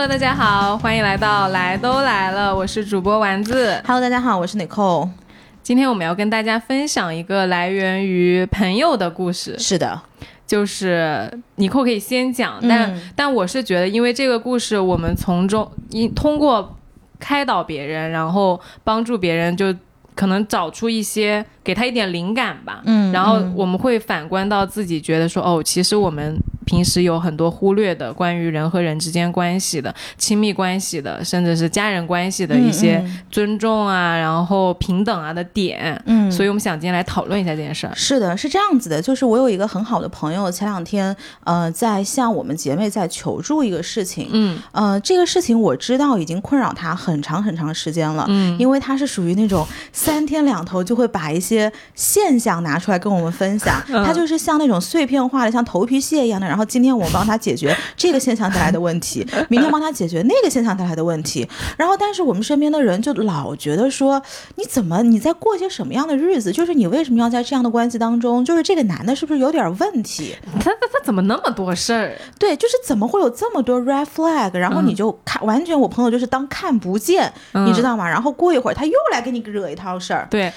Hello，大家好，欢迎来到来都来了，我是主播丸子。Hello，大家好，我是 Nicole。今天我们要跟大家分享一个来源于朋友的故事，是的，就是尼寇可以先讲，但、嗯但我是觉得，因为这个故事，我们从中因通过开导别人，然后帮助别人，就可能找出一些给他一点灵感吧。嗯然后我们会反观到自己，觉得说，哦，其实我们平时有很多忽略的关于人和人之间关系的、亲密关系的，甚至是家人关系的一些嗯尊重啊，然后平等啊的点。嗯所以我们想今天来讨论一下这件事儿。是的，是这样子的，就是我有一个很好的朋友，前两天呃在向我们姐妹在求助一个事情，嗯呃这个事情我知道已经困扰她很长很长时间了，嗯因为她是属于那种三天两头就会把一些现象拿出来跟我们分享，他就是像那种碎片化的像头皮屑一样的，然后今天我帮他解决这个现象带来的问题，明天帮他解决那个现象带来的问题，然后但是我们身边的人就老觉得说你怎么你在过些什么样的日子，就是你为什么要在这样的关系当中，就是这个男的是不是有点问题？他他他怎么那么多事儿？对，就是怎么会有这么多 red flag，然后你就看、完全我朋友就是当看不见，你知道吗？然后过一会儿他又来给你惹一套事儿，对，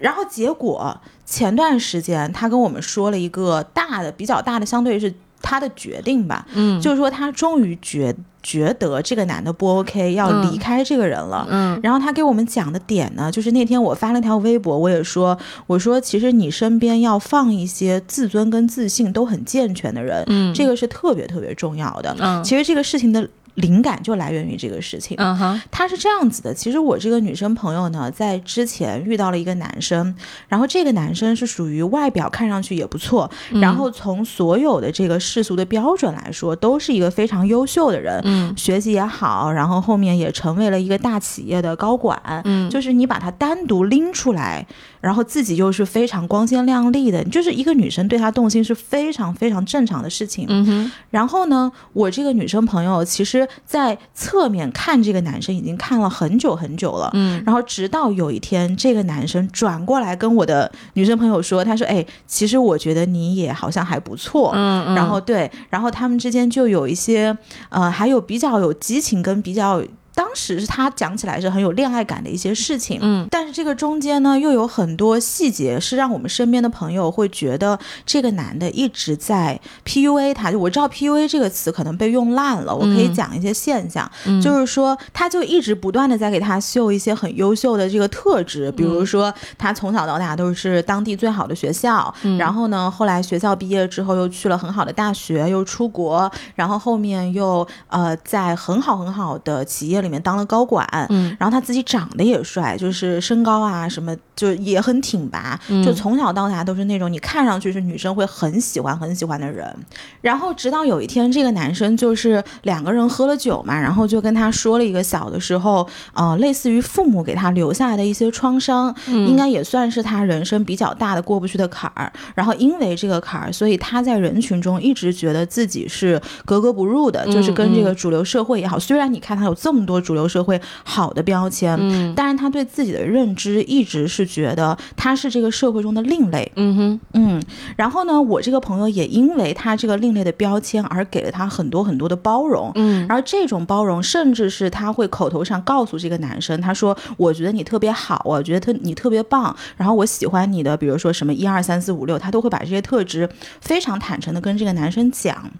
然后结果前段时间他跟我们说了一个大的、比较大的，相对于是他的决定吧，嗯就是说他终于觉觉得这个男的不 OK，要离开这个人了。嗯然后他给我们讲的点呢，就是那天我发了条微博，我也说，我说其实你身边要放一些自尊跟自信都很健全的人，嗯这个是特别特别重要的。嗯其实这个事情的灵感就来源于这个事情。嗯哼。他是这样子的，其实我这个女生朋友呢，在之前遇到了一个男生，然后这个男生是属于外表看上去也不错，嗯。然后从所有的这个世俗的标准来说，都是一个非常优秀的人，嗯。学习也好，然后后面也成为了一个大企业的高管，嗯。就是你把他单独拎出来，然后自己又是非常光鲜亮丽的，就是一个女生对他动心是非常非常正常的事情。嗯哼。然后呢，我这个女生朋友其实，在侧面看这个男生已经看了很久很久了。嗯然后直到有一天，这个男生转过来跟我的女生朋友说：“他说，哎，其实我觉得你也好像还不错。嗯嗯，然后对，然后他们之间就有一些，呃，还有比较有激情跟比较。当时是他讲起来是很有恋爱感的一些事情，嗯。但是这个中间呢，又有很多细节是让我们身边的朋友会觉得这个男的一直在 PUA 他。就我知道 PUA 这个词可能被用烂了，我可以嗯讲一些现象，嗯。就是说他就一直不断的在给他秀一些很优秀的这个特质，比如说他从小到大都是当地最好的学校，嗯。然后呢，后来学校毕业之后又去了很好的大学，又出国，然后后面又呃在很好很好的企业里面当了高管，嗯然后他自己长得也帅，就是身高啊什么就也很挺拔，嗯就从小到大都是那种你看上去是女生会很喜欢很喜欢的人。然后直到有一天，这个男生就是两个人喝了酒嘛，然后就跟他说了一个小的时候，呃，类似于父母给他留下来的一些创伤，应该也算是他人生比较大的过不去的坎儿。然后因为这个坎儿，所以他在人群中一直觉得自己是格格不入的，就是跟这个主流社会也好，虽然你看他有这么多主流社会好的标签，嗯但是他对自己的认知一直是觉得他是这个社会中的另类。嗯哼嗯，然后呢，我这个朋友也因为他这个另类的标签而给了他很多很多的包容。嗯而这种包容，甚至是他会口头上告诉这个男生，他说：“我觉得你特别好，我觉得特你特别棒，然后我喜欢你的，比如说什么一二三四五六，他都会把这些特质非常坦诚的跟这个男生讲。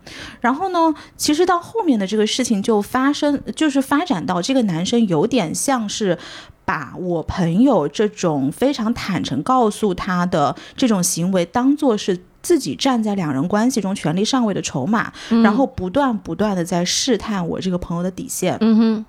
然后呢，其实到后面的这个事情就发生，就是发展到这个男生有点像是。把我朋友这种非常坦诚告诉他的这种行为，当做是自己站在两人关系中权力上位的筹码，然后不断不断的在试探我这个朋友的底线。嗯哼，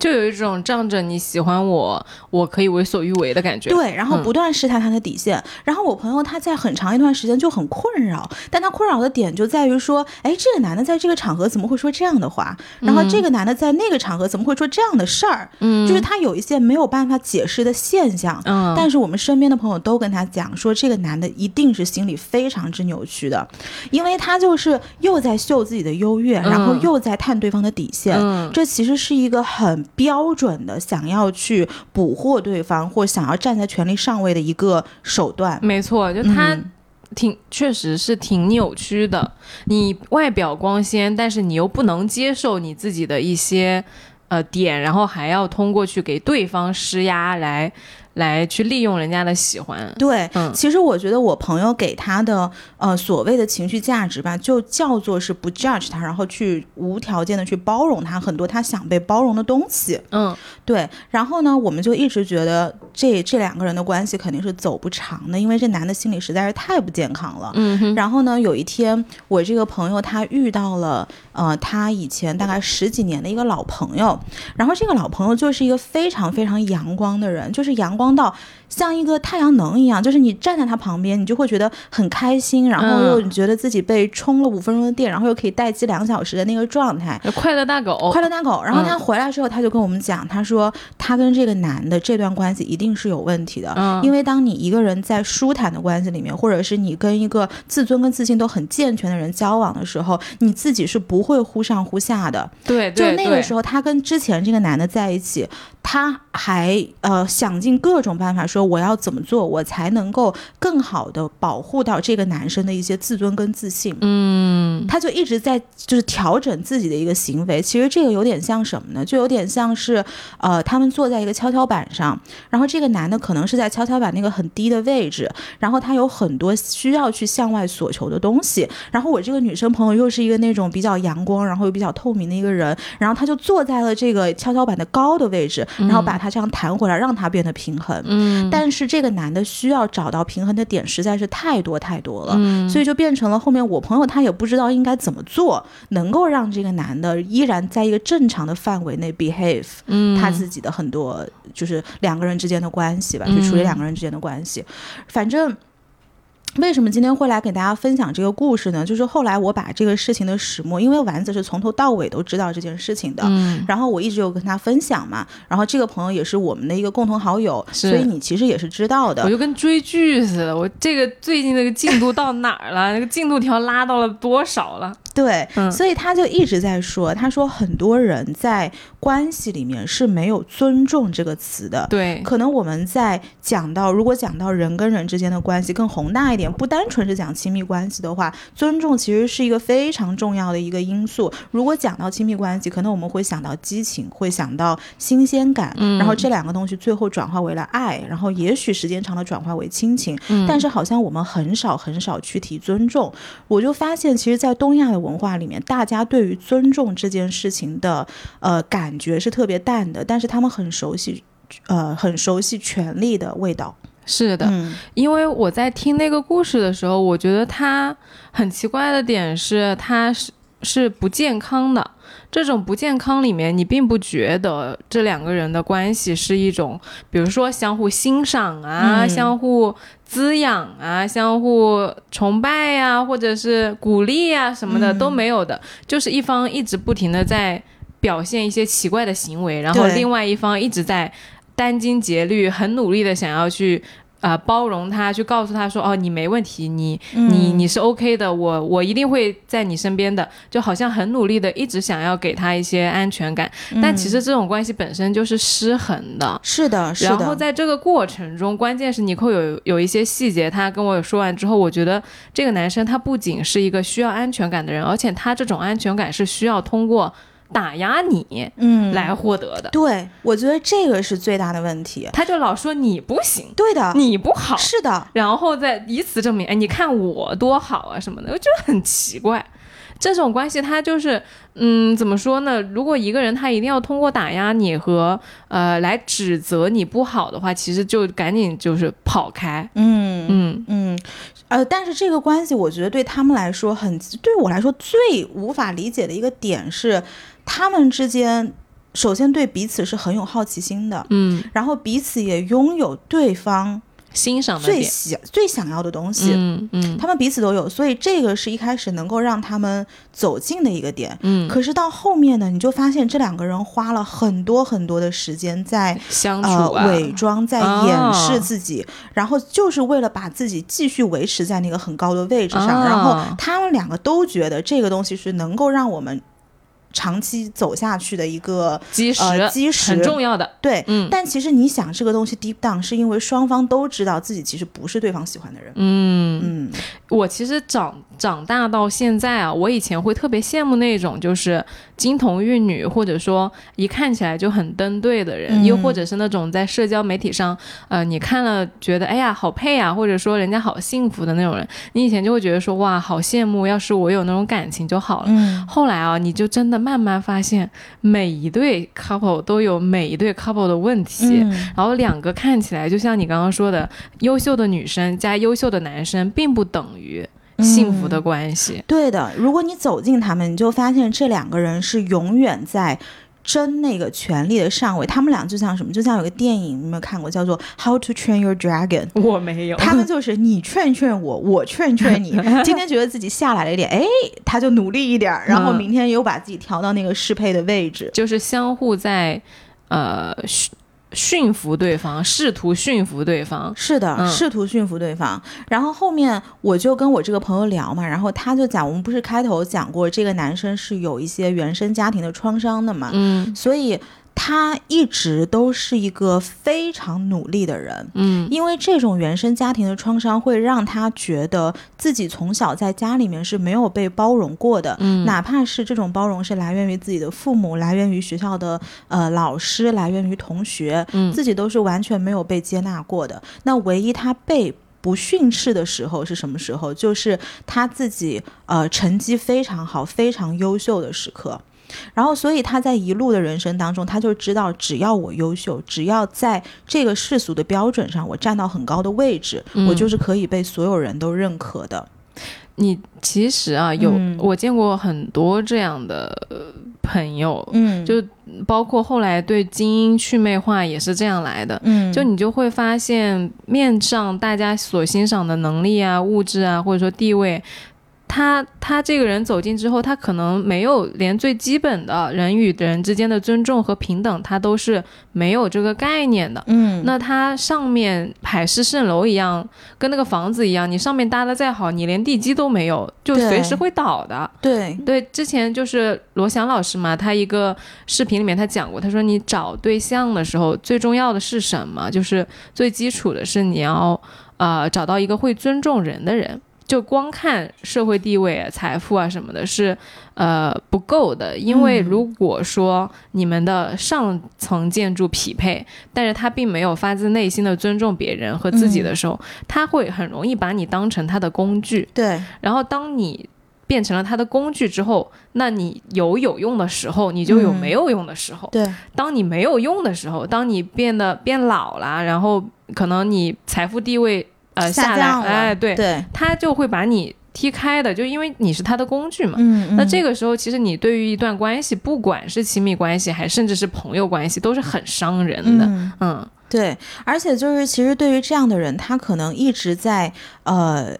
就有一种仗着你喜欢我，我可以为所欲为的感觉。对，然后嗯不断试探他的底线。然后我朋友他在很长一段时间就很困扰，但他困扰的点就在于说，哎，这个男的在这个场合怎么会说这样的话？然后这个男的在那个场合怎么会说这样的事儿？嗯，就是他有一些没有办法解释的现象。嗯，但是我们身边的朋友都跟他讲说，这个男的一定是心理非常之扭曲的，因为他就是又在秀自己的优越，然后嗯又在探对方的底线。嗯这其实是一个很标准的想要去捕获对方或想要站在权力上位的一个手段。没错，就他。嗯挺确实是挺扭曲的。你外表光鲜，但是你又不能接受你自己的一些呃点，然后还要通过去给对方施压来。来去利用人家的喜欢，对，嗯其实我觉得我朋友给他的呃所谓的情绪价值吧，就叫做是不 judge 他，然后去无条件的去包容他很多他想被包容的东西。嗯对，然后呢，我们就一直觉得这这两个人的关系肯定是走不长的，因为这男的心理实在是太不健康了。嗯哼，然后呢，有一天我这个朋友他遇到了呃他以前大概十几年的一个老朋友，然后这个老朋友就是一个非常非常阳光的人，就是阳光到像一个太阳能一样，就是你站在他旁边，你就会觉得很开心，然后又觉得自己被充了五分钟的电，然后又可以待机两个小时的那个状态。快乐大狗，快乐大狗，然后他嗯回来之后，他就跟我们讲，他说他跟这个男的这段关系一定是有问题的，嗯。因为当你一个人在舒坦的关系里面，或者是你跟一个自尊跟自信都很健全的人交往的时候，你自己是不会忽上忽下的。对。就那个时候，他跟之前这个男的在一起，他还呃想尽各种办法说我要怎么做，我才能够更好的保护到这个男生的一些自尊跟自信。嗯他就一直在就是调整自己的一个行为。其实这个有点像什么呢？就有点像是呃，他们坐在一个跷跷板上，然后这个男的可能是在跷跷板那个很低的位置，然后他有很多需要去向外索求的东西。然后我这个女生朋友又是一个那种比较阳光，然后又比较透明的一个人，然后他就坐在了这个跷跷板的高的位置，然后把他这样弹回来，让他变得平衡。嗯，但是这个男的需要找到平衡的点实在是太多太多了，嗯。所以就变成了后面我朋友他也不知道应该怎么做，能够让这个男的依然在一个正常的范围内 behave，嗯。他自己的很多就是两个人之间的关系吧，嗯。去处理两个人之间的关系，反正。为什么今天会来给大家分享这个故事呢？就是后来我把这个事情的始末，因为丸子是从头到尾都知道这件事情的，嗯然后我一直有跟他分享嘛，然后这个朋友也是我们的一个共同好友，所以你其实也是知道的我。就跟追剧似的，我这个最近那个进度到哪儿了？那个进度条拉到了多少了？对，嗯所以他就一直在说，他说很多人在关系里面是没有尊重这个词的。对，可能我们在讲到，如果讲到人跟人之间的关系更宏大一点，不单纯是讲亲密关系的话，尊重其实是一个非常重要的一个因素。如果讲到亲密关系，可能我们会想到激情，会想到新鲜感，嗯然后这两个东西最后转化为了爱，然后也许时间长了转化为亲情，嗯但是好像我们很少很少去提尊重。我就发现，其实，在东亚的文化里面，大家对于尊重这件事情的呃感觉是特别淡的，但是他们很熟悉。呃，很熟悉权力的味道。是的，嗯因为我在听那个故事的时候，我觉得他很奇怪的点是，他是是不健康的。这种不健康里面，你并不觉得这两个人的关系是一种，比如说相互欣赏啊、嗯相互滋养啊、相互崇拜呀、或者是鼓励呀、什么的、嗯都没有的，就是一方一直不停的在表现一些奇怪的行为，然后另外一方一直在殚精竭虑，很努力的想要去。呃，包容他，去告诉他说，哦，你没问题，你你嗯。你是 OK 的，我我一定会在你身边的，就好像很努力的一直想要给他一些安全感，但其实这种关系本身就是失衡的。是的，是然后，在这个过程中，关键是尼寇有有一些细节，他跟我说完之后，我觉得这个男生他不仅是一个需要安全感的人，而且他这种安全感是需要通过打压你嗯，来获得的。对，我觉得这个是最大的问题。他就老说你不行，对的，你不好，是的，然后再以此证明，哎，你看我多好啊什么的，我觉得很奇怪。这种关系，他就是，嗯，怎么说呢？如果一个人他一定要通过打压你和呃来指责你不好的话，其实就赶紧就是跑开。嗯嗯嗯，呃，但是这个关系，我觉得对他们来说很，对我来说最无法理解的一个点是，他们之间首先对彼此是很有好奇心的，嗯，然后彼此也拥有对方欣赏的，最喜最想要的东西。嗯嗯他们彼此都有，所以这个是一开始能够让他们走近的一个点。嗯，可是到后面呢，你就发现这两个人花了很多很多的时间在相处伪装，在哦掩饰自己，然后就是为了把自己继续维持在那个很高的位置上。哦然后他们两个都觉得这个东西是能够让我们长期走下去的一个基石、呃基石很重要的。对。嗯但其实你想，这个东西 deep down 是因为双方都知道自己其实不是对方喜欢的人。嗯，嗯嗯我其实长长大到现在啊，我以前会特别羡慕那种就是金童玉女，或者说一看起来就很登对的人，嗯又或者是那种在社交媒体上，呃，你看了觉得哎呀好配啊，或者说人家好幸福的那种人，你以前就会觉得说哇好羡慕，要是我有那种感情就好了。嗯。后来啊，你就真的慢慢发现，每一对 couple 都有每一对 couple 的问题。嗯。然后两个看起来就像你刚刚说的，优秀的女生加优秀的男生，并不等于幸福的关系。对的，如果你走进他们，你就发现这两个人是永远在争那个权力的上位。他们俩就像什么？就像有个电影，你有没有看过，叫做《How to Train Your Dragon 》。我没有，他们就是你劝劝我，我劝劝你。今天觉得自己下来了一点，哎，他就努力一点儿，然后嗯明天又把自己调到那个适配的位置。就是相互在呃驯驯服对方，试图驯服对方。是的，嗯试图驯服对方。然后后面我就跟我这个朋友聊嘛，然后他就讲，我们不是开头讲过，这个男生是有一些原生家庭的创伤的嘛，嗯所以他一直都是一个非常努力的人。嗯因为这种原生家庭的创伤会让他觉得自己从小在家里面是没有被包容过的，嗯，哪怕是这种包容是来源于自己的父母，来源于学校的呃老师，来源于同学，嗯自己都是完全没有被接纳过的。那唯一他被不训斥的时候是什么时候？就是他自己呃成绩非常好、非常优秀的时刻。然后，所以他在一路的人生当中，他就知道，只要我优秀，只要在这个世俗的标准上我站到很高的位置，嗯我就是可以被所有人都认可的。你其实啊，有、嗯我见过很多这样的呃朋友，嗯就包括后来对精英祛魅化也是这样来的。嗯，就你就会发现，面上大家所欣赏的能力啊、物质啊，或者说地位，他他这个人走进之后，他可能没有连最基本的人与人之间的尊重和平等，他都是没有这个概念的。嗯，那他上面海市蜃楼一样，跟那个房子一样，你上面搭的再好，你连地基都没有，就随时会倒的。对，对，之前就是罗翔老师嘛，他一个视频里面他讲过，他说你找对象的时候，最重要的是什么？就是最基础的是你要呃找到一个会尊重人的人。就光看社会地位、啊、财富啊什么的，是呃不够的。因为嗯如果说你们的上层建筑匹配，但是他并没有发自内心的尊重别人和自己的时候，他会很容易把你当成他的工具。对，然后当你变成了他的工具之后，那你有有用的时候，你就有嗯没有用的时候。对，当你没有用的时候，当你变得变老了，然后可能你财富地位呃下来，降，哎，对，对，他就会把你踢开的，就因为你是他的工具嘛。嗯，那这个，个时候，其实你对于一段关系，不管是亲密关系，还甚至是朋友关系，都是很伤人的。嗯，嗯对，而且就是其实对于这样的人，他可能一直在呃。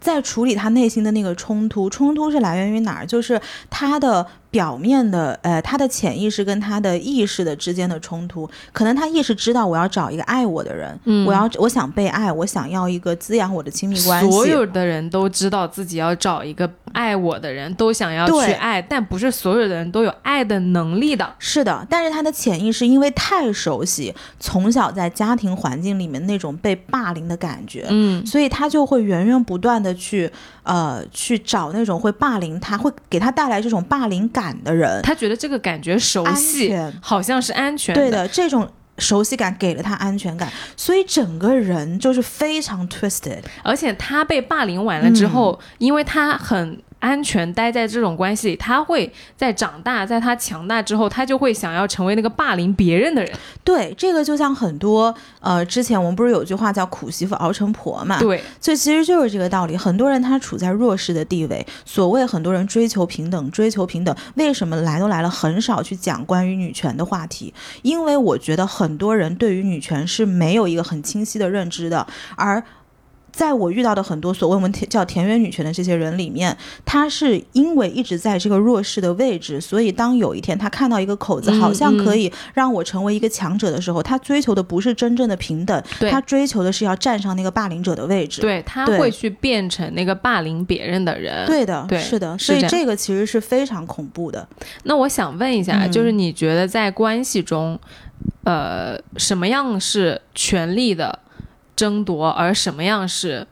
在处理他内心的那个冲突，冲突是来源于哪儿？就是他的表面的，呃，他的潜意识跟他的意识的之间的冲突。可能他意识知道我要找一个爱我的人，嗯，我要我想被爱，我想要一个滋养我的亲密关系。所有的人都知道自己要找一个爱我的人，都想要去爱，但不是所有的人都有爱的能力的。是的，但是他的潜意识因为太熟悉从小在家庭环境里面那种被霸凌的感觉，嗯所以他就会源源不断的去呃去找那种会霸凌他、会给他带来这种霸凌感的人，他觉得这个感觉熟悉，好像是安全对的，这种熟悉感给了他安全感，所以整个人就是非常 twisted。而且他被霸凌完了之后，因为他很安全待在这种关系里，他会在长大，在他强大之后，他就会想要成为那个霸凌别人的人。对，这个就像很多呃，之前我们不是有句话叫“苦媳妇熬成婆”嘛？对，所以其实就是这个道理。很多人他处在弱势的地位，所谓很多人追求平等，追求平等，为什么来都来了，很少去讲关于女权的话题？因为我觉得很多人对于女权是没有一个很清晰的认知的，而。在我遇到的很多所谓我们田叫田园女权的这些人里面，她是因为一直在这个弱势的位置，所以当有一天她看到一个口子，嗯好像可以让我成为一个强者的时候，他追求的不是真正的平等，对他追求的是要站上那个霸凌者的位置。对，他会去变成那个霸凌别人的人。对的，对是的，所以这个其实是非常恐怖的。那我想问一下，嗯就是你觉得在关系中，呃，什么样是权力的争夺，而什么样是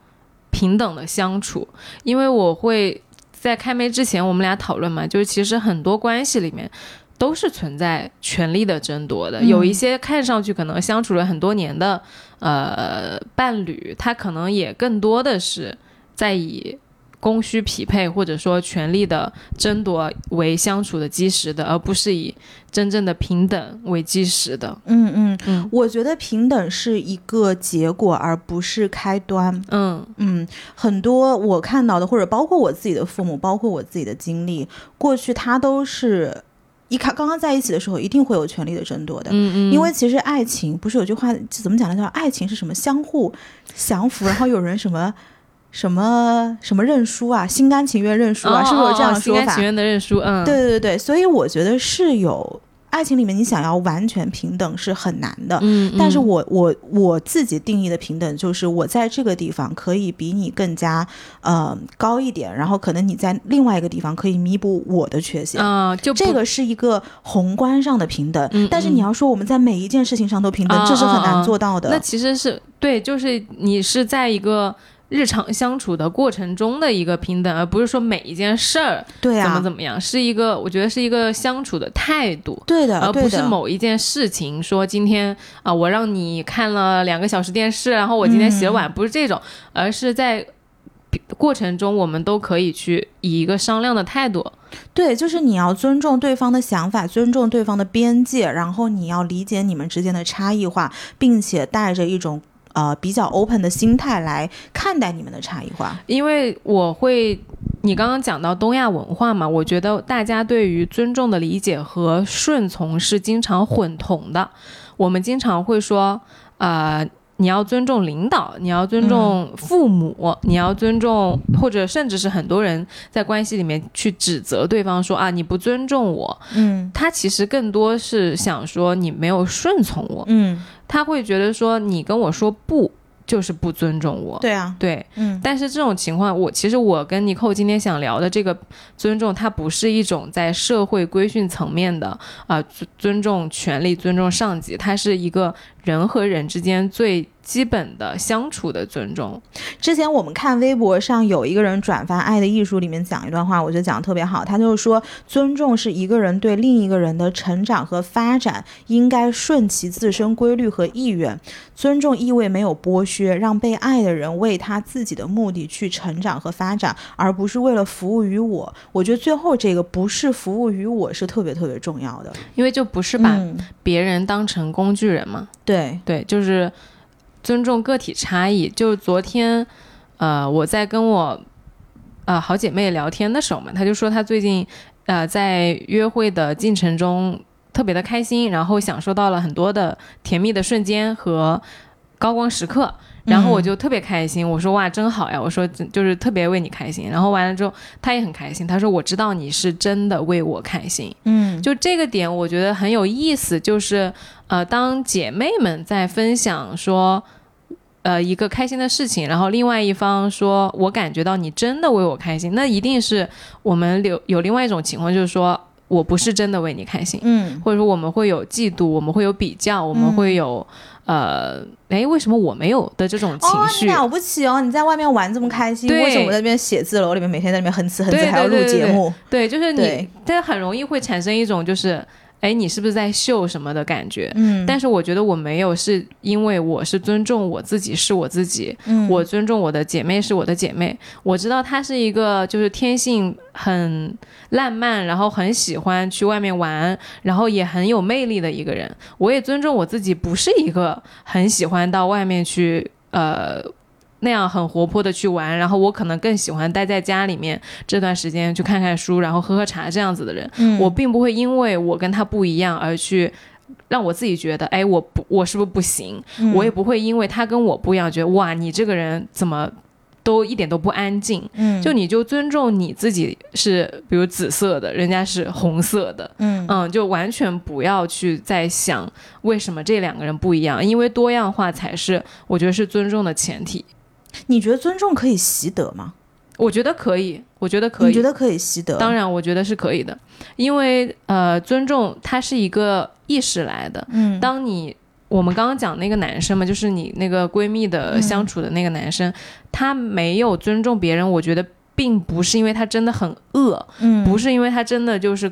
平等的相处，因为我会在开麦之前，我们俩讨论嘛，就是其实很多关系里面都是存在权力的争夺的，嗯有一些看上去可能相处了很多年的呃伴侣，他可能也更多的是在以。供需匹配或者说权力的争夺为相处的基石的，而不是以真正的平等为基石的。嗯嗯嗯我觉得平等是一个结果，而不是开端。嗯嗯，很多我看到的，或者包括我自己的父母，包括我自己的经历，过去他都是一开刚刚在一起的时候，一定会有权力的争夺的。嗯嗯，因为其实爱情不是有句话怎么讲呢？叫？爱情是什么？相互降服，然后有人什么什么什么认输啊，心甘情愿认输啊，是不是有这样的说法心甘情？愿的认输，嗯，对对对，所以我觉得是有爱情里面，你想要完全平等是很难的。嗯，嗯，但是我我我自己定义的平等，就是我在这个地方可以比你更加呃高一点，然后可能你在另外一个地方可以弥补我的缺陷。啊、就这个是一个宏观上的平等，嗯但是你要说我们在每一件事情上都平等，啊这是很难做到的。那其实是对，就是你是在一个日常相处的过程中的一个平等，而不是说每一件事儿对啊，怎么怎么样，是一个我觉得是一个相处的态度。对的，而不是某一件事情，说今天啊、我让你看了两个小时电视，然后我今天洗了碗，嗯。不是这种，而是在过程中，我们都可以去以一个商量的态度，对，就是你要尊重对方的想法，尊重对方的边界，然后你要理解你们之间的差异化，并且带着一种呃比较 open 的心态来看待你们的差异化。因为我会，你刚刚讲到东亚文化嘛，我觉得大家对于尊重的理解和顺从是经常混同的。我们经常会说，呃，你要尊重领导，你要尊重父母，你要尊重，或者甚至是很多人在关系里面去指责对方说啊，你不尊重我，嗯他其实更多是想说你没有顺从我，嗯，他会觉得说你跟我说不就是不尊重我，对啊，对。嗯。但是这种情况，我其实我跟尼寇今天想聊的这个尊重，它不是一种在社会规训层面的啊、尊尊重权利、尊重上级，它是一个人和人之间最基本的相处的尊重。之前我们看微博上有一个人转发《爱的艺术》里面讲一段话，我觉得讲的特别好。他就是说，尊重是一个人对另一个人的成长和发展应该顺其自身规律和意愿。尊重意味没有剥削，让被爱的人为他自己的目的去成长和发展，而不是为了服务于我。我觉得最后这个不是服务于我是特别特别重要的，因为就不是把嗯，别人当成工具人嘛，对，对对，就是尊重个体差异。就是昨天，呃，我在跟我呃好姐妹聊天的时候嘛，她就说她最近呃在约会的进程中特别的开心，然后享受到了很多的甜蜜的瞬间和高光时刻。然后我就特别开心，我说哇真好呀，我说就是特别为你开心。然后完了之后，他也很开心，他说我知道你是真的为我开心。嗯，就这个点，我觉得很有意思，就是呃，当姐妹们在分享说。呃，一个开心的事情，然后另外一方说，我感觉到你真的为我开心，那一定是我们有有另外一种情况，就是说我不是真的为你开心，嗯，或者说我们会有嫉妒，我们会有比较，我们会有、呃，哎，为什么我没有的这种情哦，绪？你了不起哦！你在外面玩这么开心，为什么我在那边写字楼里面每天在那边哼哧哼对哧，还要录节目？对，就是你对，但很容易会产生一种就是，哎，你是不是在秀什么的感觉？嗯，但是我觉得我没有，是因为我是尊重我自己，是我自己，嗯我尊重我的姐妹是我的姐妹。我知道她是一个就是天性很烂漫，然后很喜欢去外面玩，然后也很有魅力的一个人。我也尊重我自己，不是一个很喜欢到外面去呃。那样很活泼的去玩，然后我可能更喜欢待在家里面这段时间去看看书，然后喝喝茶这样子的人。嗯我并不会因为我跟他不一样而去让我自己觉得，哎，我不，我是不是不行？嗯我也不会因为他跟我不一样，觉得哇，你这个人怎么都一点都不安静。嗯就你就尊重你自己是，比如紫色的，人家是红色的，嗯嗯，就完全不要去再想为什么这两个人不一样，因为多样化才是我觉得是尊重的前提。你觉得尊重可以习得吗？我觉得可以，我觉得可以。你觉得可以习得？当然，我觉得是可以的，因为呃，尊重它是一个意识来的。嗯，当你我们刚刚讲那个男生嘛，就是你那个闺蜜的嗯相处的那个男生，他没有尊重别人，我觉得并不是因为他真的很恶，嗯不是因为他真的就是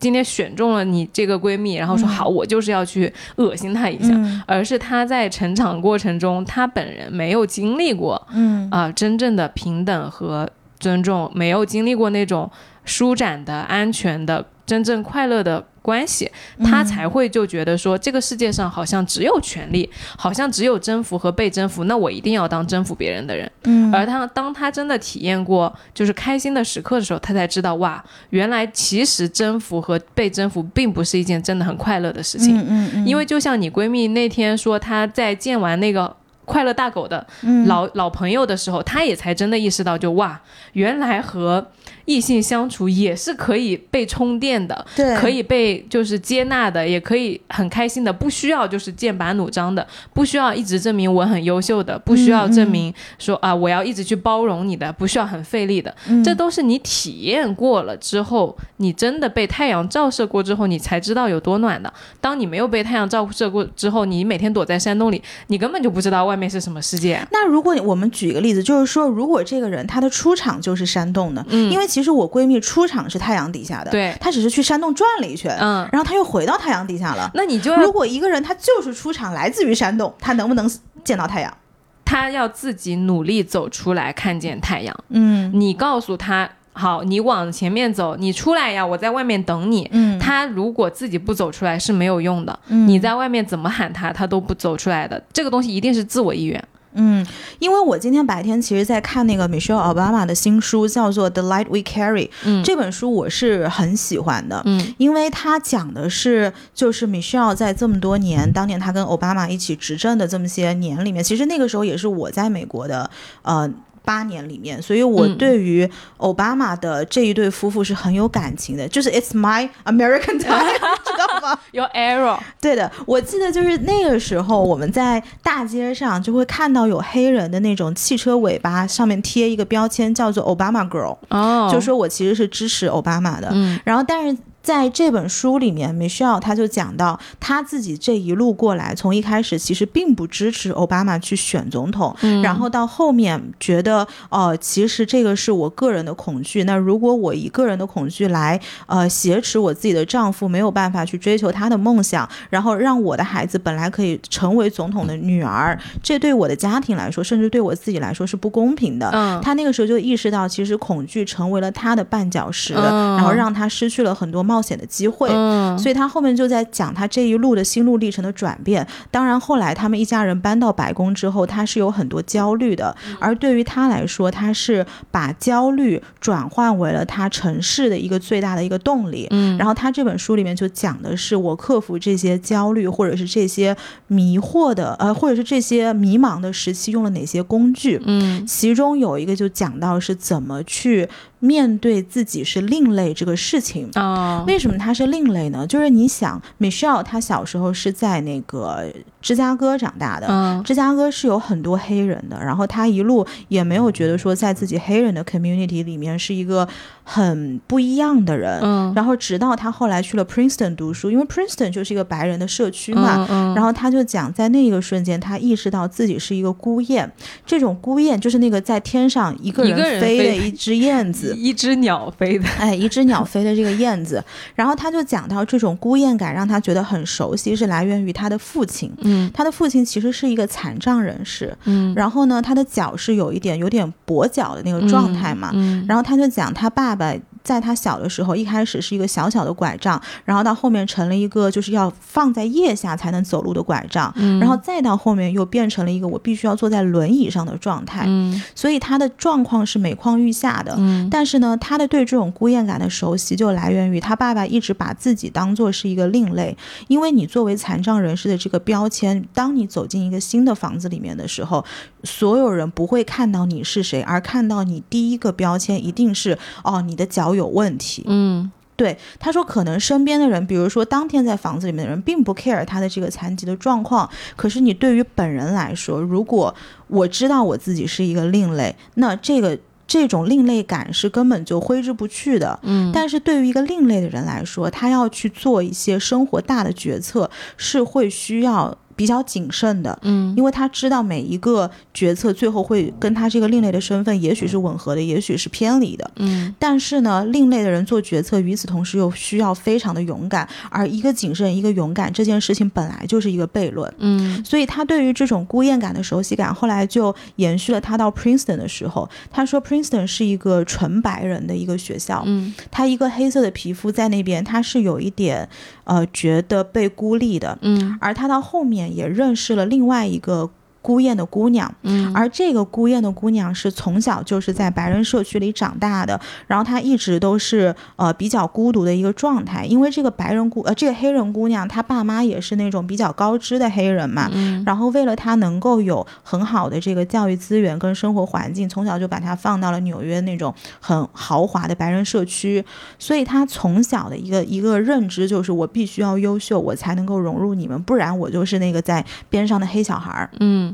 今天选中了你这个闺蜜，然后说嗯。好，我就是要去恶心她一下，嗯。而是她在成长过程中，她本人没有经历过嗯。啊、真正的平等和尊重，没有经历过那种舒展的、安全的、真正快乐的关系，他才会就觉得说，这个世界上好像只有权利，好像只有征服和被征服，那我一定要当征服别人的人。嗯而他当他真的体验过就是开心的时刻的时候，他才知道哇，原来其实征服和被征服并不是一件真的很快乐的事情。嗯嗯嗯，因为就像你闺蜜那天说，她在见完那个快乐大狗的嗯老、老朋友的时候，她也才真的意识到就，哇，原来和异性相处也是可以被充电的，对可以被就是接纳的，也可以很开心的，不需要就是剑拔弩张的，不需要一直证明我很优秀的，不需要证明说啊我要一直去包容你的，不需要很费力的，嗯这都是你体验过了之后，你真的被太阳照射过之后，你才知道有多暖的。当你没有被太阳照射过之后，你每天躲在山洞里，你根本就不知道外面是什么世界啊。那如果我们举一个例子，就是说，如果这个人他的出场就是山洞的？嗯因为其实我闺蜜出场是太阳底下的，对她只是去山洞转了一圈，嗯，然后她又回到太阳底下了。那你就要如果一个人他就是出场来自于山洞，他能不能见到太阳？他要自己努力走出来，看见太阳。嗯你告诉他，好，你往前面走，你出来呀，我在外面等你。嗯他如果自己不走出来是没有用的，嗯你在外面怎么喊他，他都不走出来的。这个东西一定是自我意愿。嗯，因为我今天白天其实在看那个 Michelle Obama 的新书，叫做《The Light We Carry》。嗯这本书我是很喜欢的，嗯因为它讲的是，就是 Michelle 在这么多年，当年他跟奥巴马一起执政的这么些年里面，其实那个时候也是我在美国的，呃。八年里面，所以我嗯对于奥巴马的这一对夫妇是很有感情的，就是 It's my American time，知道吗？有 error，对的，我记得就是那个时候，我们在大街上就会看到有黑人的那种汽车尾巴上面贴一个标签，叫做 Obama Girl，、哦，就说我其实是支持奥巴马的。嗯然后，但是在这本书里面，Michelle 他就讲到他自己这一路过来，从一开始其实并不支持奥巴马去选总统，嗯然后到后面觉得，呃，其实这个是我个人的恐惧。那如果我以个人的恐惧来，呃，挟持我自己的丈夫没有办法去追求他的梦想，然后让我的孩子本来可以成为总统的女儿，这对我的家庭来说，甚至对我自己来说是不公平的。嗯他那个时候就意识到，其实恐惧成为了他的绊脚石，嗯然后让他失去了很多冒险的机会。嗯所以他后面就在讲他这一路的心路历程的转变。当然，后来他们一家人搬到白宫之后，他是有很多焦虑的。嗯而对于他来说，他是把焦虑转换为了他城市的一个最大的一个动力。嗯然后他这本书里面就讲的是我克服这些焦虑，或者是这些迷惑的，呃，或者是这些迷茫的时期用了哪些工具。嗯其中有一个就讲到是怎么去面对自己是另类这个事情。哦为什么他是另类呢？就是你想，Michelle 他小时候是在那个芝加哥长大的，嗯芝加哥是有很多黑人的，然后他一路也没有觉得说在自己黑人的 community 里面是一个很不一样的人。嗯然后直到他后来去了 Princeton 读书，因为 Princeton 就是一个白人的社区嘛，嗯然后他就讲，在那一个瞬间，他意识到自己是一个孤雁。这种孤雁就是那个在天上一个人飞的一只燕子，一只鸟飞的，哎，一只鸟飞的这个燕子。然后他就讲到，这种孤雁感让他觉得很熟悉，是来源于他的父亲。嗯他的父亲其实是一个残障人士，嗯然后呢，他的脚是有一点有点跛脚的那个状态嘛。嗯然后他就讲，他爸爸在他小的时候，一开始是一个小小的拐杖，然后到后面成了一个就是要放在腋下才能走路的拐杖，嗯然后再到后面又变成了一个我必须要坐在轮椅上的状态。嗯所以他的状况是每况愈下的。嗯但是呢，他的对这种孤雁感的熟悉，就来源于他爸爸一直把自己当做是一个另类。因为你作为残障人士的这个标签，当你走进一个新的房子里面的时候，所有人不会看到你是谁，而看到你第一个标签一定是哦，你的脚有问题。嗯对，他说可能身边的人，比如说当天在房子里面的人，并不 care 他的这个残疾的状况，可是你对于本人来说，如果我知道我自己是一个另类，那这个。这种另类感是根本就挥之不去的，嗯但是对于一个另类的人来说，他要去做一些生活大的决策，是会需要比较谨慎的，嗯因为他知道每一个决策最后会跟他这个另类的身份，也许是吻合的，也许是偏离的。嗯但是呢，另类的人做决策，与此同时又需要非常的勇敢，而一个谨慎，一个勇敢，这件事情本来就是一个悖论。嗯所以他对于这种孤雁感的熟悉感，后来就延续了他到 Princeton 的时候。他说 Princeton 是一个纯白人的一个学校，嗯他一个黑色的皮肤在那边，他是有一点呃觉得被孤立的。嗯而他到后面也认识了另外一个孤雁的姑娘，嗯。而这个孤雁的姑娘是从小就是在白人社区里长大的，然后她一直都是呃比较孤独的一个状态，因为这个白人姑呃这个黑人姑娘她爸妈也是那种比较高知的黑人嘛，嗯。然后为了她能够有很好的这个教育资源跟生活环境，从小就把她放到了纽约那种很豪华的白人社区，所以她从小的一个一个认知就是我必须要优秀，我才能够融入你们，不然我就是那个在边上的黑小孩儿。嗯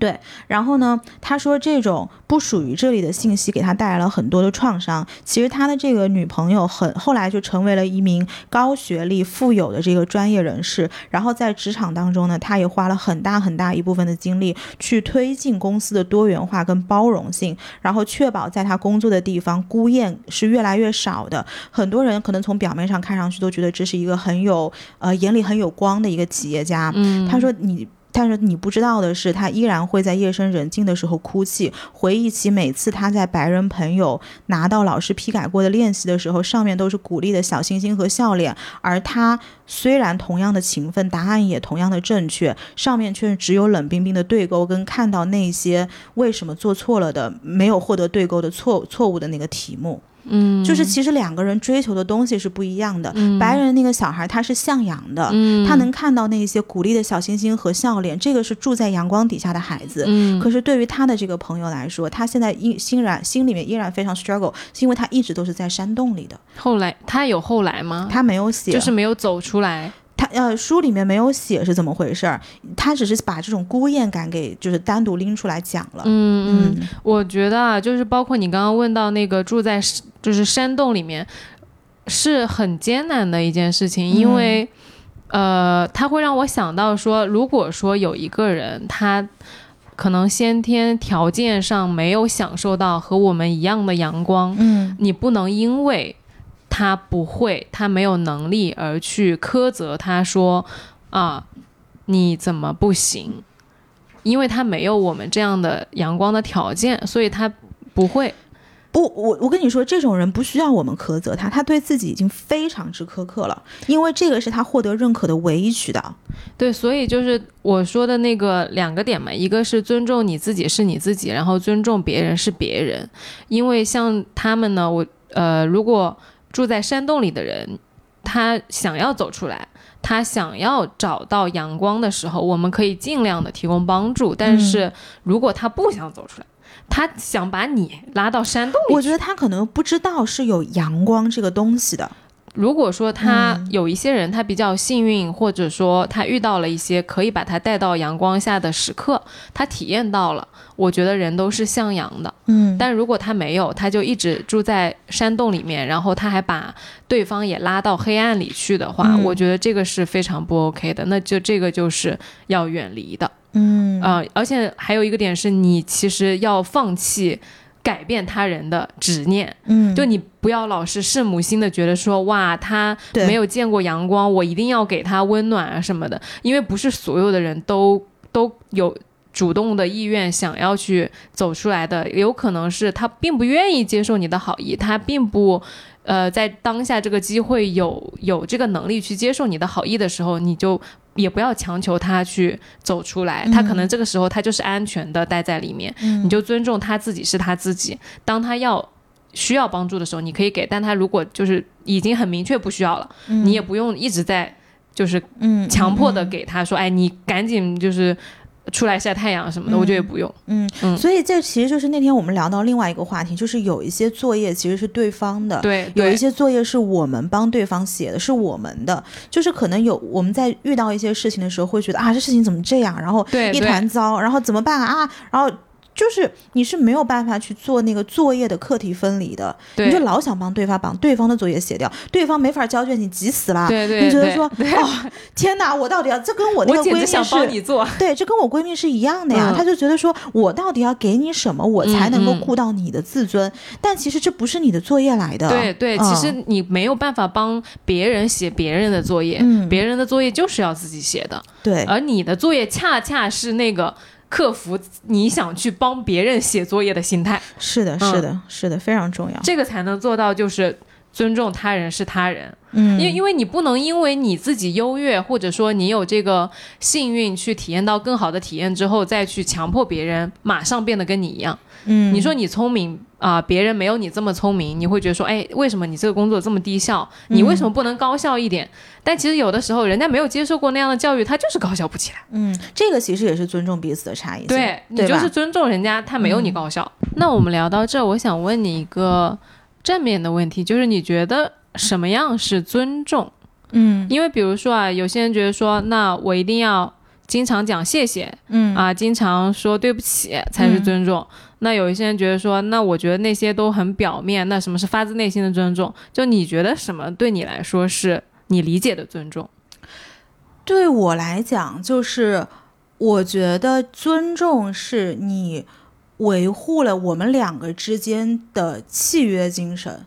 对，然后呢，他说这种不属于这里的信息给他带来了很多的创伤。其实他的这个女朋友很后来就成为了一名高学历、富有的这个专业人士，然后在职场当中呢，他也花了很大很大一部分的精力去推进公司的多元化跟包容性，然后确保在他工作的地方孤雁是越来越少的。很多人可能从表面上看上去都觉得这是一个很有呃眼里很有光的一个企业家，嗯，他说你。但是你不知道的是，他依然会在夜深人静的时候哭泣，回忆起每次他在白人朋友拿到老师批改过的练习的时候，上面都是鼓励的小星星和笑脸，而他虽然同样的勤奋，答案也同样的正确，上面却只有冷冰冰的对勾，跟看到那些为什么做错了的、没有获得对勾的错错误的那个题目。嗯就是其实两个人追求的东西是不一样的。嗯白人那个小孩他是向阳的，嗯他能看到那些鼓励的小星星和笑脸，这个是住在阳光底下的孩子。嗯可是对于他的这个朋友来说，他现在依欣然心里面依然非常 struggle，是因为他一直都是在山洞里的，后来他有后来吗？他没有写，就是没有走出来。他呃书里面没有写是怎么回事儿，他只是把这种孤雁感给就是单独拎出来讲了。嗯嗯，嗯我觉得啊，就是包括你刚刚问到那个住在就是山洞里面，是很艰难的一件事情，因为、呃，他会让我想到说，如果说有一个人他。可能先天条件上没有享受到和我们一样的阳光，嗯你不能因为他不会，他没有能力而去苛责他说啊，你怎么不行？因为他没有我们这样的阳光的条件，所以他不会。不，我我跟你说，这种人不需要我们苛责他，他对自己已经非常之苛刻了，因为这个是他获得认可的唯一渠道。对，所以就是我说的那个两个点嘛，一个是尊重你自己是你自己，然后尊重别人是别人。因为像他们呢，我呃，如果住在山洞里的人，他想要走出来，他想要找到阳光的时候，我们可以尽量的提供帮助。但是如果他不想走出来，他想把你拉到山洞里，我觉得他可能不知道是有阳光这个东西的。如果说他嗯有一些人他比较幸运，或者说他遇到了一些可以把他带到阳光下的时刻，他体验到了，我觉得人都是向阳的。嗯但如果他没有，他就一直住在山洞里面，然后他还把对方也拉到黑暗里去的话，嗯我觉得这个是非常不 OK 的。那就这个就是要远离的。嗯啊、而且还有一个点是你其实要放弃改变他人的执念。嗯，就你不要老是圣母心的觉得说哇，他没有见过阳光，我一定要给他温暖啊什么的，因为不是所有的人都都有。主动的意愿想要去走出来的，有可能是他并不愿意接受你的好意，他并不，呃，在当下这个机会有有这个能力去接受你的好意的时候，你就也不要强求他去走出来，他可能这个时候他就是安全的待在里面，你就尊重他自己是他自己，当他要需要帮助的时候，你可以给，但他如果就是已经很明确不需要了，你也不用一直在就是嗯强迫的给他说，哎，你赶紧就是出来晒太阳什么的，我觉得也不用。嗯嗯所以这其实就是那天我们聊到另外一个话题，就是有一些作业其实是对方的，对，有一些作业是我们帮对方写的，是我们的，就是可能有我们在遇到一些事情的时候，会觉得啊，这事情怎么这样，然后一团糟，然后怎么办啊？然后就是你是没有办法去做那个作业的课题分离的，你就老想帮对方把对方的作业写掉，对方没法交卷，你急死了。对对对你觉得说，哦，天哪，我到底要这跟我那个闺蜜简直想帮是。你做。对，这跟我闺蜜是一样的呀。嗯她就觉得说，我到底要给你什么，我才能够顾到你的自尊？但其实这不是你的作业来的。对对，嗯其实你没有办法帮别人写别人的作业，嗯别人的作业就是要自己写的，对，而你的作业恰恰是那个克服你想去帮别人写作业的心态，是的，嗯是的，是的，非常重要。这个才能做到就是尊重他人是他人。嗯，因为因为你不能因为你自己优越，或者说你有这个幸运去体验到更好的体验之后，再去强迫别人马上变得跟你一样。嗯，你说你聪明啊、别人没有你这么聪明，你会觉得说，哎，为什么你这个工作这么低效？你为什么不能高效一点？但其实有的时候，人家没有接受过那样的教育，他就是高效不起来。嗯，这个其实也是尊重彼此的差异性。对你就是尊重人家，他没有你高效。那我们聊到这，我想问你一个正面的问题，就是你觉得什么样是尊重？嗯因为比如说啊，有些人觉得说，那我一定要经常讲谢谢嗯啊，经常说对不起才是尊重。那有一些人觉得说，那我觉得那些都很表面，那什么是发自内心的尊重？就你觉得什么对你来说是你理解的尊重？对我来讲，就是我觉得尊重是你维护了我们两个之间的契约精神。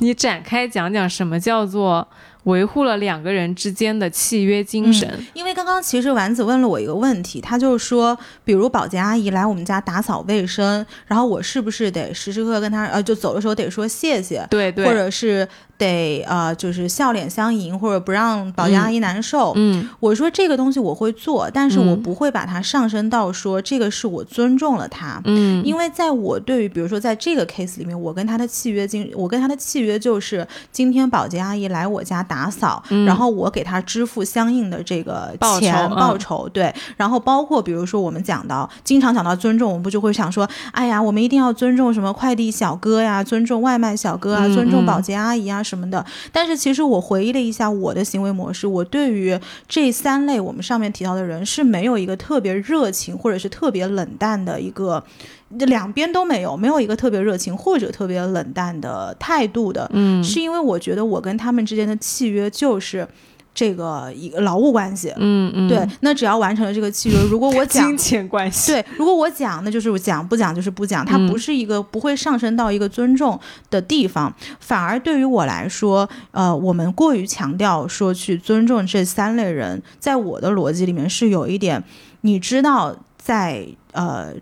你展开讲讲什么叫做维护了两个人之间的契约精神？因为刚刚其实丸子问了我一个问题，他就是说，比如保洁阿姨来我们家打扫卫生，然后我是不是得时时刻刻跟她呃，就走的时候得说谢谢，对对，或者是得呃，就是笑脸相迎，或者不让保洁阿姨难受。嗯。我说这个东西我会做，但是我嗯。不会把它上升到说这个是我尊重了他。嗯。因为在我对于，比如说在这个 case 里面，我跟他的契约经，我跟他的契约就是，今天保洁阿姨来我家打扫，嗯。然后我给他支付相应的这个钱报酬嗯。报酬，对，然后包括比如说我们讲到，经常讲到尊重，我们不就会想说，哎呀，我们一定要尊重什么快递小哥呀，尊重外卖小哥啊，嗯尊重嗯。保洁阿姨啊什么的。但是其实我回忆了一下我的行为模式，我对于这三类我们上面提到的人是没有一个特别热情或者是特别冷淡的一个，两边都没有，没有一个特别热情或者特别冷淡的态度的，嗯是因为我觉得我跟他们之间的契约就是这个一个劳务关系。嗯嗯，对，那只要完成了这个契约，如果我讲金钱关系，对，如果我讲，那就是我讲；不讲就是不讲。它嗯不是一个不会上升到一个尊重的地方，反而对于我来说，呃，我们过于强调说去尊重这三类人，在我的逻辑里面是有一点，你知道在，呃。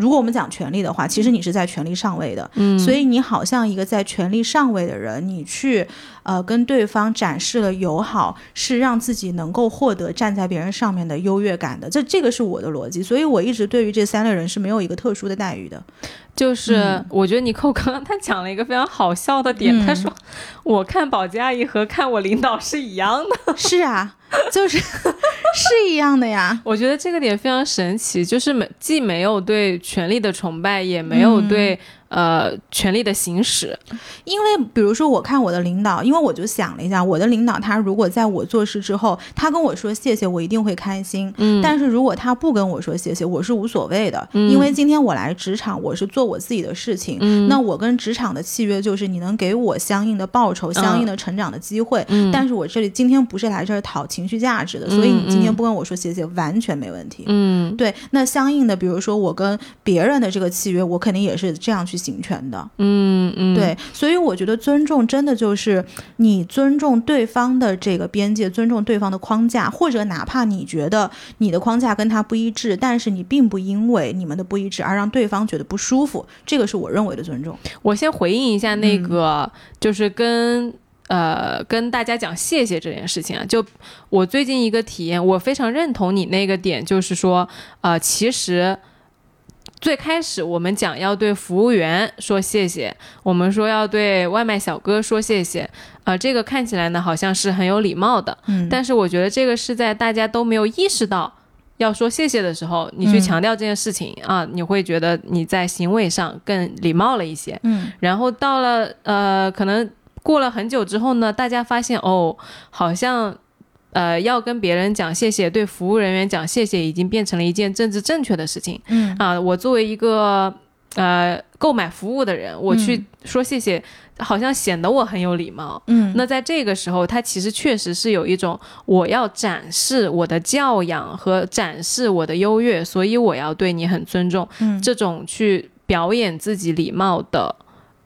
如果我们讲权利的话，其实你是在权力上位的，嗯，所以你好像一个在权力上位的人，你去呃跟对方展示了友好，是让自己能够获得站在别人上面的优越感的。这这个是我的逻辑，所以我一直对于这三类人是没有一个特殊的待遇的。就是嗯我觉得你扣刚刚他讲了一个非常好笑的点，嗯他说我看保洁阿姨和看我领导是一样的。是啊，就是 是一样的呀。我觉得这个点非常神奇，就是没既没有对权力的崇拜，也没有嗯对、呃权力的行使。因为比如说，我看我的领导，因为我就想了一下，我的领导他如果在我做事之后，他跟我说谢谢，我一定会开心。嗯，但是如果他不跟我说谢谢，我是无所谓的，嗯因为今天我来职场，我是做我自己的事情。嗯那我跟职场的契约就是，你能给我相应的报酬、相应的成长的机会。嗯但是我这里今天不是来这儿讨情绪价值的，所以你今天不跟我说谢谢，完全没问题。嗯对，那相应的，比如说我跟别人的这个契约，我肯定也是这样去行权的。嗯嗯，对，所以我觉得尊重真的就是你尊重对方的这个边界，尊重对方的框架，或者哪怕你觉得你的框架跟他不一致，但是你并不因为你们的不一致而让对方觉得不舒服，这个是我认为的尊重。我先回应一下嗯那个，就是跟。呃，跟大家讲谢谢这件事情啊，就我最近一个体验，我非常认同你那个点，就是说，呃，其实最开始我们讲要对服务员说谢谢，我们说要对外卖小哥说谢谢，呃，这个看起来呢好像是很有礼貌的，嗯，但是我觉得这个是在大家都没有意识到要说谢谢的时候，你去嗯。强调这件事情、啊，你会觉得你在行为上更礼貌了一些。嗯。然后到了呃，可能过了很久之后呢，大家发现哦，好像呃，要跟别人讲谢谢，对服务人员讲谢谢，已经变成了一件政治正确的事情。嗯啊，我作为一个呃购买服务的人，我去嗯说谢谢，好像显得我很有礼貌。嗯那在这个时候，他其实确实是有一种我要展示我的教养和展示我的优越，所以我要对你很尊重，嗯这种去表演自己礼貌的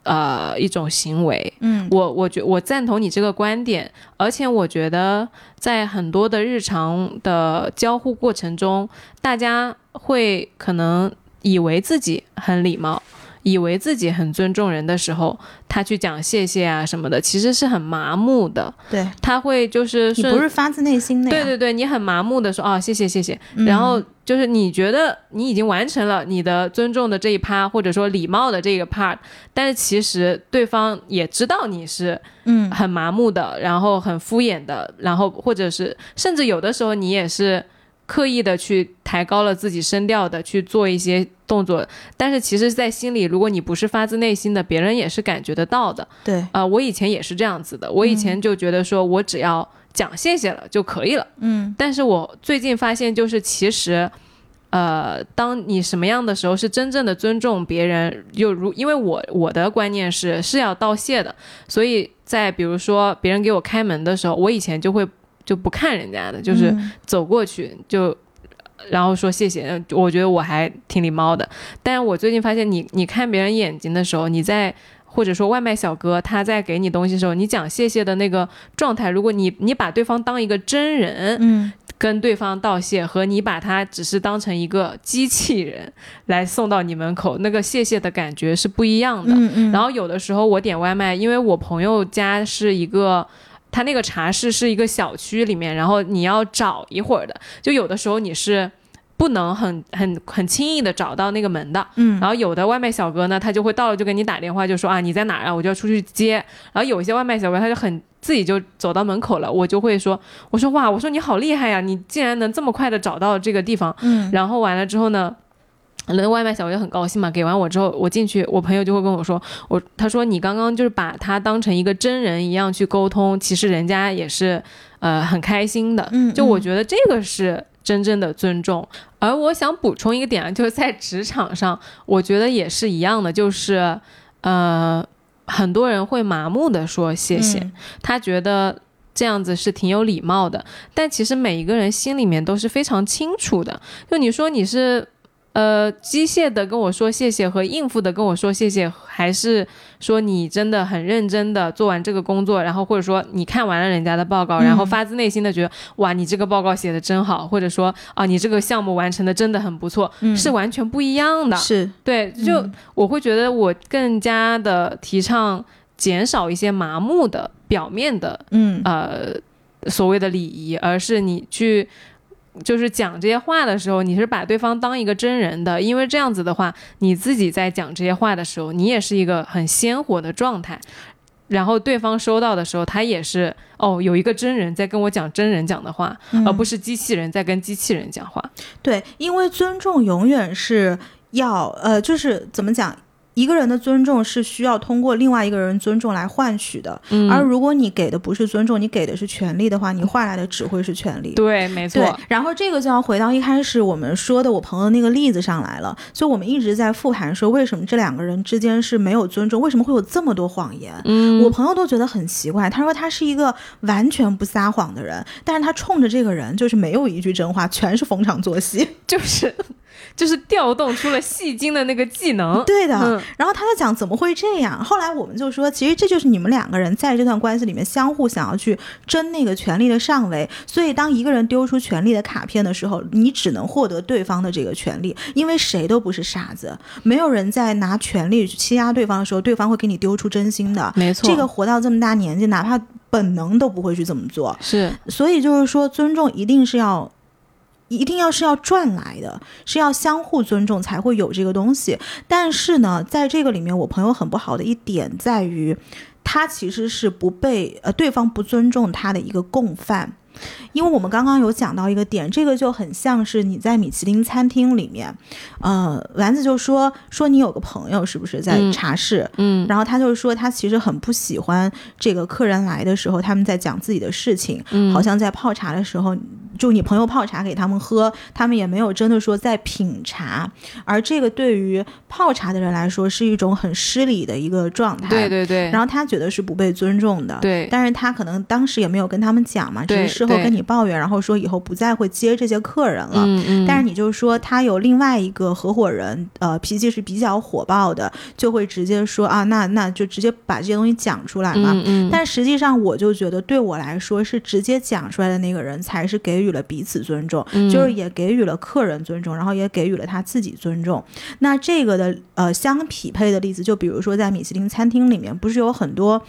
呃一种行为。嗯。我我觉我赞同你这个观点，而且我觉得在很多的日常的交互过程中，大家会可能以为自己很礼貌，以为自己很尊重人的时候，他去讲谢谢啊什么的，其实是很麻木的。对他会就是你不是发自内心的呀。对对对，你很麻木的说啊，谢谢谢谢，嗯然后就是你觉得你已经完成了你的尊重的这一趴，或者说礼貌的这个 part，但是其实对方也知道你是嗯很麻木的，然后很敷衍的，然后或者是甚至有的时候你也是刻意的去抬高了自己声调的去做一些动作，但是其实，在心里，如果你不是发自内心的，别人也是感觉得到的。对，啊、我以前也是这样子的，我以前就觉得说我只要讲谢谢了就可以了。嗯但是我最近发现，就是其实，呃，当你什么样的时候是真正的尊重别人，又如因为我我的观念是是要道谢的，所以在比如说别人给我开门的时候，我以前就会就不看人家的，就是嗯走过去就。然后说谢谢，呃我觉得我还挺礼貌的。但是我最近发现你，你看别人眼睛的时候，你在或者说外卖小哥他在给你东西的时候，你讲谢谢的那个状态，如果你你把对方当一个真人，嗯跟对方道谢，和你把他只是当成一个机器人来送到你门口，那个谢谢的感觉是不一样的。嗯嗯，然后有的时候我点外卖，因为我朋友家是一个。他那个茶室是一个小区里面，然后你要找一会儿的，就有的时候你是不能很很很轻易的找到那个门的。嗯然后有的外卖小哥呢，他就会到了就给你打电话，就说啊你在哪儿啊，我就要出去接。然后有一些外卖小哥他就很自己就走到门口了，我就会说，我说哇，我说你好厉害呀，你竟然能这么快的找到这个地方。嗯然后完了之后呢，那外卖小哥就很高兴嘛，给完我之后，我进去，我朋友就会跟我说，我他说你刚刚就是把他当成一个真人一样去沟通，其实人家也是呃很开心的。嗯就我觉得这个是真正的尊重。而我想补充一个点啊，就是在职场上，我觉得也是一样的，就是呃很多人会麻木的说谢谢，嗯他觉得。这样子是挺有礼貌的，但其实每一个人心里面都是非常清楚的。就你说你是呃机械的跟我说谢谢和应付的跟我说谢谢，还是说你真的很认真的做完这个工作，然后或者说你看完了人家的报告，然后发自内心的觉得、哇你这个报告写的真好，或者说啊你这个项目完成的真的很不错，嗯是完全不一样的。是。对，就嗯。我会觉得我更加的提倡减少一些麻木的表面的嗯。呃所谓的礼仪，而是你去就是讲这些话的时候，你是把对方当一个真人的，因为这样子的话，你自己在讲这些话的时候，你也是一个很鲜活的状态。然后对方收到的时候，他也是哦，有一个真人在跟我讲真人讲的话，嗯而不是机器人在跟机器人讲话。对，因为尊重永远是要呃，就是怎么讲，一个人的尊重是需要通过另外一个人尊重来换取的。嗯，而如果你给的不是尊重，你给的是权利的话，你换来的只会是权利。对，没错，，然后这个就要回到一开始我们说的我朋友那个例子上来了。所以我们一直在复盘说，为什么这两个人之间是没有尊重？为什么会有这么多谎言？嗯，我朋友都觉得很奇怪，他说他是一个完全不撒谎的人，但是他冲着这个人就是没有一句真话，全是逢场作戏。就是就是调动出了戏精的那个技能。对的，嗯然后他在讲怎么会这样？后来我们就说，其实这就是你们两个人在这段关系里面相互想要去争那个权力的上位。所以当一个人丢出权力的卡片的时候，你只能获得对方的这个权利，因为谁都不是傻子，没有人在拿权力去欺压对方的时候，对方会给你丢出真心的。没错，这个活到这么大年纪，哪怕本能都不会去这么做。是所以就是说，尊重一定是要，一定要是要赚来的，是要相互尊重才会有这个东西。但是呢，在这个里面，我朋友很不好的一点在于，他其实是不被呃对方不尊重他的一个共犯。因为我们刚刚有讲到一个点，这个就很像是你在米其林餐厅里面，呃，丸子就说说你有个朋友是不是在茶室，嗯，然后他就说他其实很不喜欢这个客人来的时候他们在讲自己的事情，嗯。好像在泡茶的时候，就你朋友泡茶给他们喝，他们也没有真的说在品茶，而这个对于泡茶的人来说是一种很失礼的一个状态，对对对，然后他觉得是不被尊重的，对。但是他可能当时也没有跟他们讲嘛，只对是事后对跟你抱怨，然后说以后不再会接这些客人了。嗯嗯，但是你就说他有另外一个合伙人，呃，脾气是比较火爆的，就会直接说啊，那那就直接把这些东西讲出来嘛。嗯嗯，但实际上，我就觉得对我来说，是直接讲出来的那个人才是给予了彼此尊重，嗯就是也给予了客人尊重，然后也给予了他自己尊重。那这个的呃相匹配的例子，就比如说在米其林餐厅里面，不是有很多。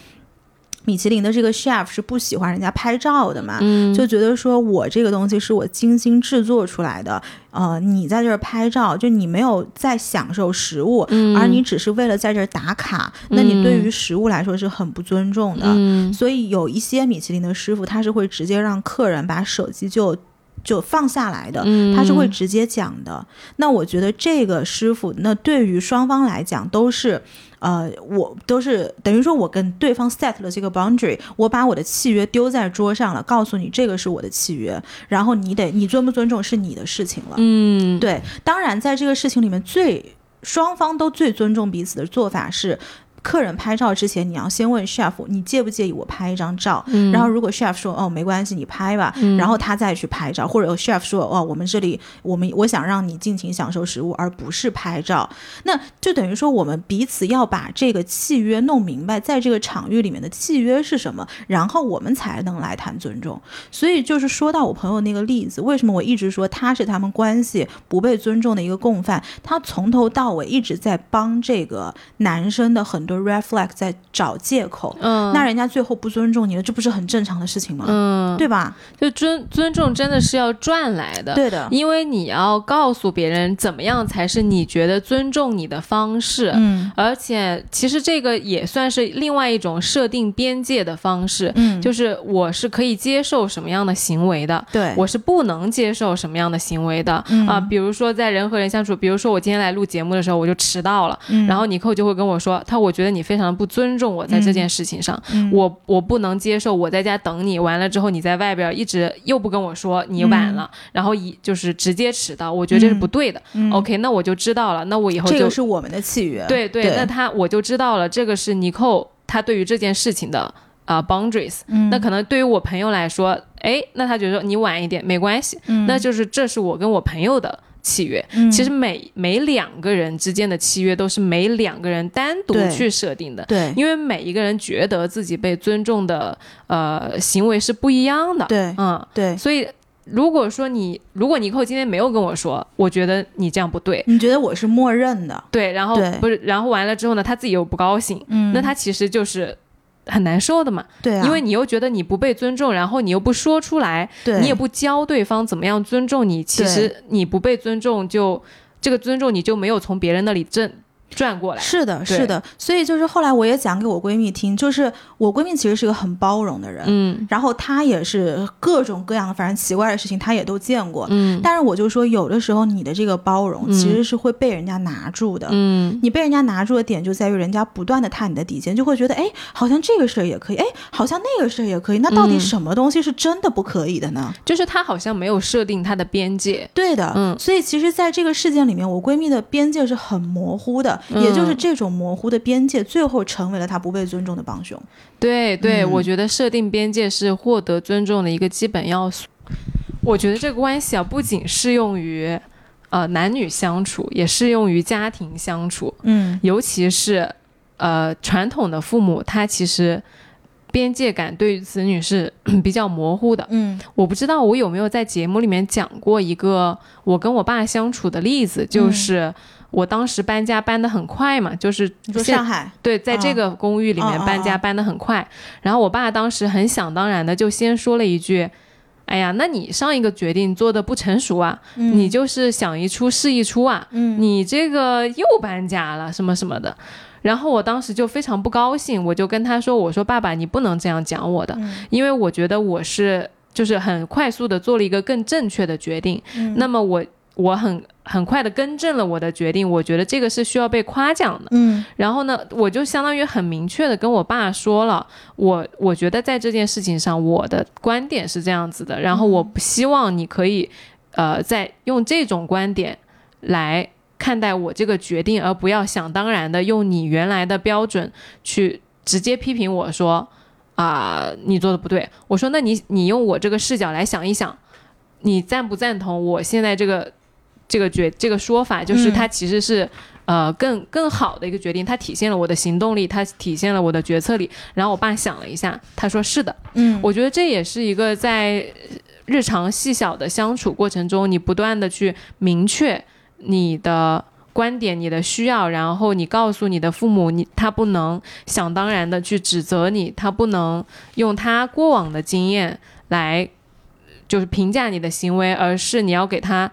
米其林的这个 chef 是不喜欢人家拍照的嘛？嗯就觉得说我这个东西是我精心制作出来的，呃，你在这儿拍照，就你没有在享受食物，嗯而你只是为了在这儿打卡，那你对于食物来说是很不尊重的。嗯所以有一些米其林的师傅，他是会直接让客人把手机就就放下来的，嗯他是会直接讲的。那我觉得这个师傅，那对于双方来讲都是。呃，我都是等于说，我跟对方 set 了这个 boundary，我把我的契约丢在桌上了，告诉你这个是我的契约，然后你得你尊不尊重是你的事情了。嗯对，当然在这个事情里面最双方都最尊重彼此的做法是。客人拍照之前，你要先问 chef 你介不介意我拍一张照，嗯然后如果 chef 说哦没关系，你拍吧，然后他再去拍照，或者有 chef 说哦我们这里我们我想让你尽情享受食物，而不是拍照，那就等于说我们彼此要把这个契约弄明白，在这个场域里面的契约是什么，然后我们才能来谈尊重。所以就是说到我朋友那个例子，为什么我一直说他是他们关系不被尊重的一个共犯？他从头到尾一直在帮这个男生的很多 red flag 在找借口。嗯，那人家最后不尊重你了，这不是很正常的事情吗？嗯，对吧？就尊尊重真的是要赚来的，对的，因为你要告诉别人怎么样才是你觉得尊重你的方式，嗯。而且其实这个也算是另外一种设定边界的方式，嗯，就是我是可以接受什么样的行为的。对，我是不能接受什么样的行为的。啊、嗯比如说在人和人相处，比如说我今天来录节目的时候我就迟到了，嗯。然后尼寇就会跟我说，他我觉得你非常不尊重我在这件事情上，嗯我我不能接受我在家等你，完了之后你在外边一直又不跟我说你晚了，然后一就是直接迟到，我觉得这是不对的。嗯 OK，那我就知道了，那我以后这就个是我们的契约。对对，对那他我就知道了，这个是尼寇他对于这件事情的啊、boundaries。嗯那可能对于我朋友来说，哎，那他觉得你晚一点没关系，嗯那就是这是我跟我朋友的。契约，嗯。其实每每两个人之间的契约都是每两个人单独去设定的，对。因为每一个人觉得自己被尊重的呃行为是不一样的，对。嗯，对，所以如果说你如果尼寇今天没有跟我说，我觉得你这样不对，你觉得我是默认的？对，然后不是，然后完了之后呢，他自己又不高兴，嗯。那他其实就是很难受的嘛，对啊，因为你又觉得你不被尊重，然后你又不说出来，对。你也不教对方怎么样尊重你，其实你不被尊重就这个尊重你就没有从别人那里挣赚过来，是的，是的，所以就是后来我也讲给我闺蜜听，就是我闺蜜其实是个很包容的人，嗯。然后她也是各种各样反正奇怪的事情她也都见过，嗯。但是我就说有的时候你的这个包容嗯。其实是会被人家拿住的。嗯。你被人家拿住的点就在于人家不断的探你的底线，就会觉得哎，好像这个事儿也可以，哎，好像那个事儿也可以，那到底嗯什么东西是真的不可以的呢？就是他好像没有设定他的边界，对的，嗯。所以其实在这个事件里面，我闺蜜的边界是很模糊的，嗯也就是这种模糊的边界，最后成为了他不被尊重的帮凶。对对，嗯我觉得设定边界是获得尊重的一个基本要素。我觉得这个关系啊，不仅适用于呃男女相处，也适用于家庭相处，嗯尤其是呃传统的父母，他其实边界感对于子女是 比较模糊的。嗯。我不知道我有没有在节目里面讲过一个我跟我爸相处的例子，就是我当时搬家搬得很快嘛，就是你说上海，对，在这哦个公寓里面搬家搬得很快，然后我爸当时很想当然的就先说了一句：“哎呀，那你上一个决定做的不成熟啊，嗯。你就是想一出是一出啊，嗯。你这个又搬家了什么什么的。”然后我当时就非常不高兴，我就跟他说：“我说爸爸，你不能这样讲我的，嗯因为我觉得我是就是很快速的做了一个更正确的决定。那么我我很很快的更正了我的决定，我觉得这个是需要被夸奖的。嗯然后呢，我就相当于很明确的跟我爸说了，我我觉得在这件事情上，我的观点是这样子的，然后我不希望你可以，呃，在用这种观点来看待我这个决定，而不要想当然的用你原来的标准去直接批评我说，啊、你做的不对。我说，那你你用我这个视角来想一想，你赞不赞同我现在这个这个决这个说法？就是嗯它其实是。呃，更更好的一个决定，它体现了我的行动力，它体现了我的决策力。然后我爸想了一下，他说是的，嗯我觉得这也是一个在日常细小的相处过程中，你不断的去明确你的观点、你的需要，然后你告诉你的父母，你他不能想当然的去指责你，他不能用他过往的经验来就是评价你的行为，而是你要给他。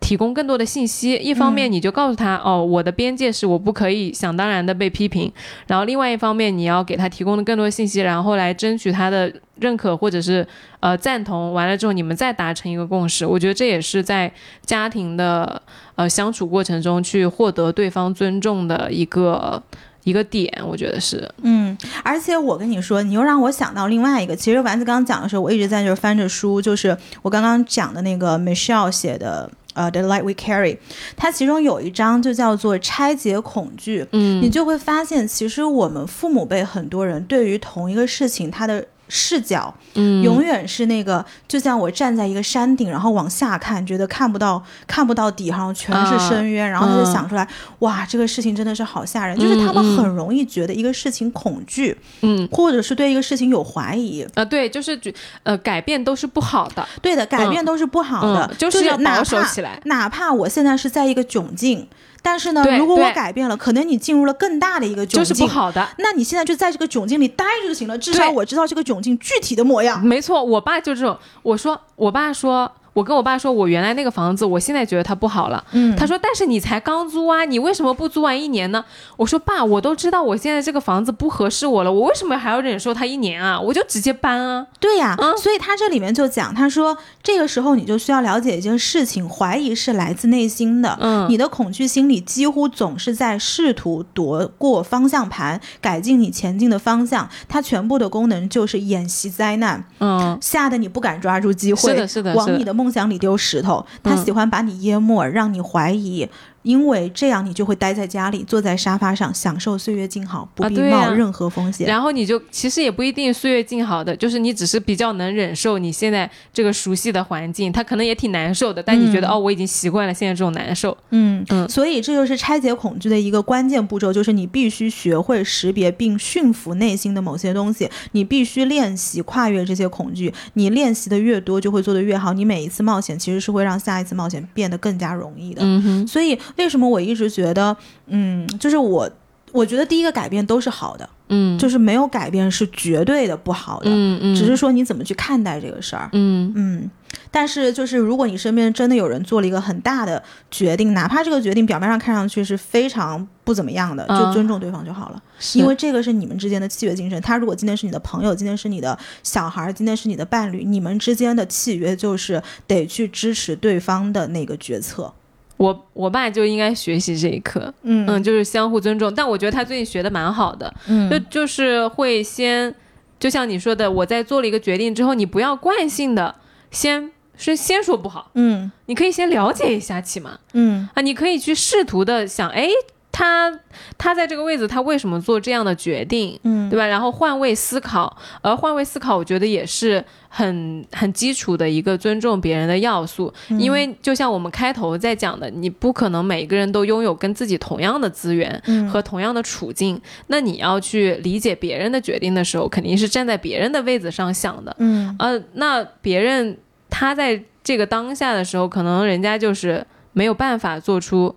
提供更多的信息，一方面你就告诉他，哦，我的边界是我不可以想当然的被批评，然后另外一方面你要给他提供的更多信息，然后来争取他的认可或者是呃赞同，完了之后你们再达成一个共识。我觉得这也是在家庭的呃相处过程中去获得对方尊重的一个一个点，我觉得是，嗯，而且我跟你说，你又让我想到另外一个。其实丸子刚刚讲的时候，我一直在这儿翻着书，就是我刚刚讲的那个 Michelle 写的。呃，《The Light We Carry》，它其中有一章就叫做“拆解恐惧”。嗯你就会发现，其实我们父母辈很多人对于同一个事情，他的视角嗯。永远是那个，就像我站在一个山顶，然后往下看，觉得看不到看不到底，然后全是深渊，然后他就想出来，哇，这个事情真的是好吓人。就是他们很容易觉得一个事情恐惧，嗯。或者是对一个事情有怀疑。呃对，就是觉呃改变都是不好的，对的，改变都是不好的，嗯就是要哪保守怕起来。哪怕我现在是在一个窘境，但是呢，如果我改变了，可能你进入了更大的一个窘境，就是不好的。那你现在就在这个窘境里待着就行了，至少我知道这个窘境具体的模样。没错，我爸就这种。我说，我爸说，我跟我爸说，我原来那个房子，我现在觉得它不好了。嗯他说，但是你才刚租啊，你为什么不租完一年呢？我说，爸，我都知道我现在这个房子不合适我了，我为什么还要忍受它一年啊？我就直接搬啊。对呀、嗯所以他这里面就讲，他说这个时候你就需要了解一件事情，怀疑是来自内心的。嗯你的恐惧心理几乎总是在试图夺过方向盘，改进你前进的方向。它全部的功能就是演习灾难，嗯，吓得你不敢抓住机会，是的是的往你的梦想里丢石头。他嗯喜欢把你淹没，让你怀疑。因为这样，你就会待在家里，坐在沙发上，享受岁月静好，不必冒任何风险。然后你就其实也不一定岁月静好的，就是你只是比较能忍受你现在这个熟悉的环境，它可能也挺难受的，但你觉得、嗯哦，我已经习惯了现在这种难受。嗯嗯所以这就是拆解恐惧的一个关键步骤，就是你必须学会识别并驯服内心的某些东西，你必须练习跨越这些恐惧。你练习的越多，就会做得越好。你每一次冒险其实是会让下一次冒险变得更加容易的。嗯哼，所以为什么我一直觉得，嗯，就是我。我觉得第一个改变都是好的，嗯，就是没有改变是绝对的不好的，嗯嗯，只是说你怎么去看待这个事儿。嗯嗯，但是就是如果你身边真的有人做了一个很大的决定，哪怕这个决定表面上看上去是非常不怎么样的，就嗯尊重对方就好了，是因为这个是你们之间的契约精神。他如果今天是你的朋友，今天是你的小孩，今天是你的伴侣，你们之间的契约就是得去支持对方的那个决策。我我爸就应该学习这一课，嗯。嗯，就是相互尊重。但我觉得他最近学的蛮好的，嗯。就就是会先，就像你说的，我在做了一个决定之后，你不要惯性的先是先说不好，嗯。你可以先了解一下起码嗯。啊，你可以去试图的想，哎，他他在这个位置，他为什么做这样的决定？嗯对吧？然后换位思考，而换位思考，我觉得也是很很基础的一个尊重别人的要素。因为就像我们开头在讲的，你不可能每个人都拥有跟自己同样的资源嗯和同样的处境，那你要去理解别人的决定的时候，肯定是站在别人的位子上想的。嗯呃，那别人他在这个当下的时候，可能人家就是没有办法做出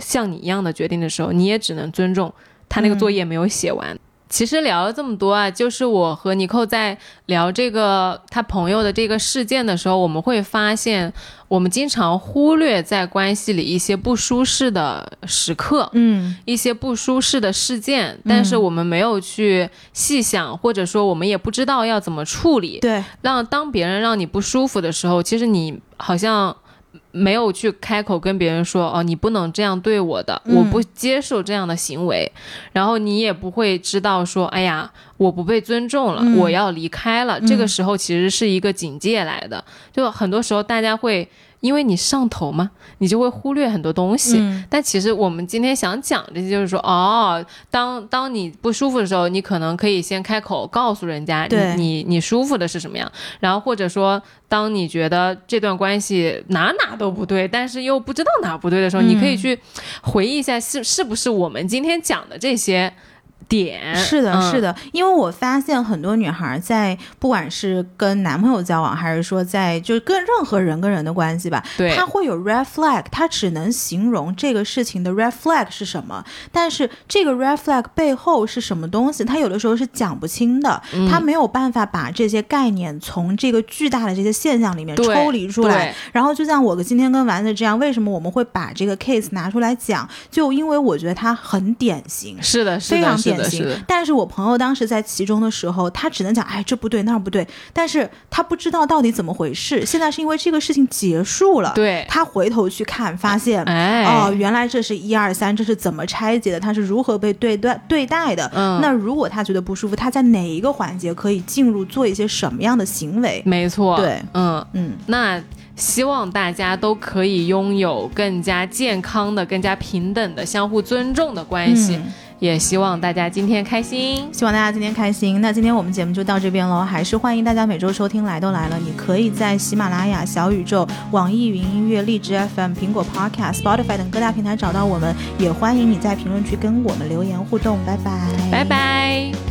像你一样的决定的时候，你也只能尊重他那个作业没有写完。其实聊了这么多啊，就是我和尼寇在聊这个他朋友的这个事件的时候，我们会发现，我们经常忽略在关系里一些不舒适的时刻，嗯一些不舒适的事件，但是我们没有去细想，或者说我们也不知道要怎么处理。对，让当别人让你不舒服的时候，其实你好像没有去开口跟别人说哦，你不能这样对我的，嗯。我不接受这样的行为，然后你也不会知道说，哎呀，我不被尊重了，嗯。我要离开了。这个时候其实是一个警戒来的，就很多时候大家会因为你上头嘛，你就会忽略很多东西。嗯。但其实我们今天想讲的就是说，哦，当当你不舒服的时候，你可能可以先开口告诉人家对。你你你舒服的是什么样，然后或者说，当你觉得这段关系哪哪都不对，但是又不知道哪不对的时候，嗯。你可以去回忆一下是是不是我们今天讲的这些点。是的，嗯是的，因为我发现很多女孩在不管是跟男朋友交往，还是说在就是跟任何人跟人的关系吧，对她会有 red flag，她只能形容这个事情的 red flag 是什么，但是这个 red flag 背后是什么东西，她有的时候是讲不清的，嗯她没有办法把这些概念从这个巨大的这些现象里面抽离出来。然后就像我今天跟丸子这样，为什么我们会把这个 case 拿出来讲？就因为我觉得它很典型。是的，是非的，型是的。。但是我朋友当时在其中的时候，他只能讲，哎，这不对，那不对，但是他不知道到底怎么回事。现在是因为这个事情结束了，对，他回头去看，发现。哎，哦，原来这是一二三，这是怎么拆解的？他是如何被对待对待的？嗯那如果他觉得不舒服，他在哪一个环节可以进入做一些什么样的行为？没错，对，嗯。嗯，那希望大家都可以拥有更加健康的、更加平等的、相互尊重的关系。嗯也希望大家今天开心。希望大家今天开心。那今天我们节目就到这边喽，还是欢迎大家每周收听《来都来了》。你可以在喜马拉雅、小宇宙、网易云音乐、荔枝 FM、苹果 Podcast、Spotify 等各大平台找到我们，也欢迎你在评论区跟我们留言互动。拜拜，拜拜。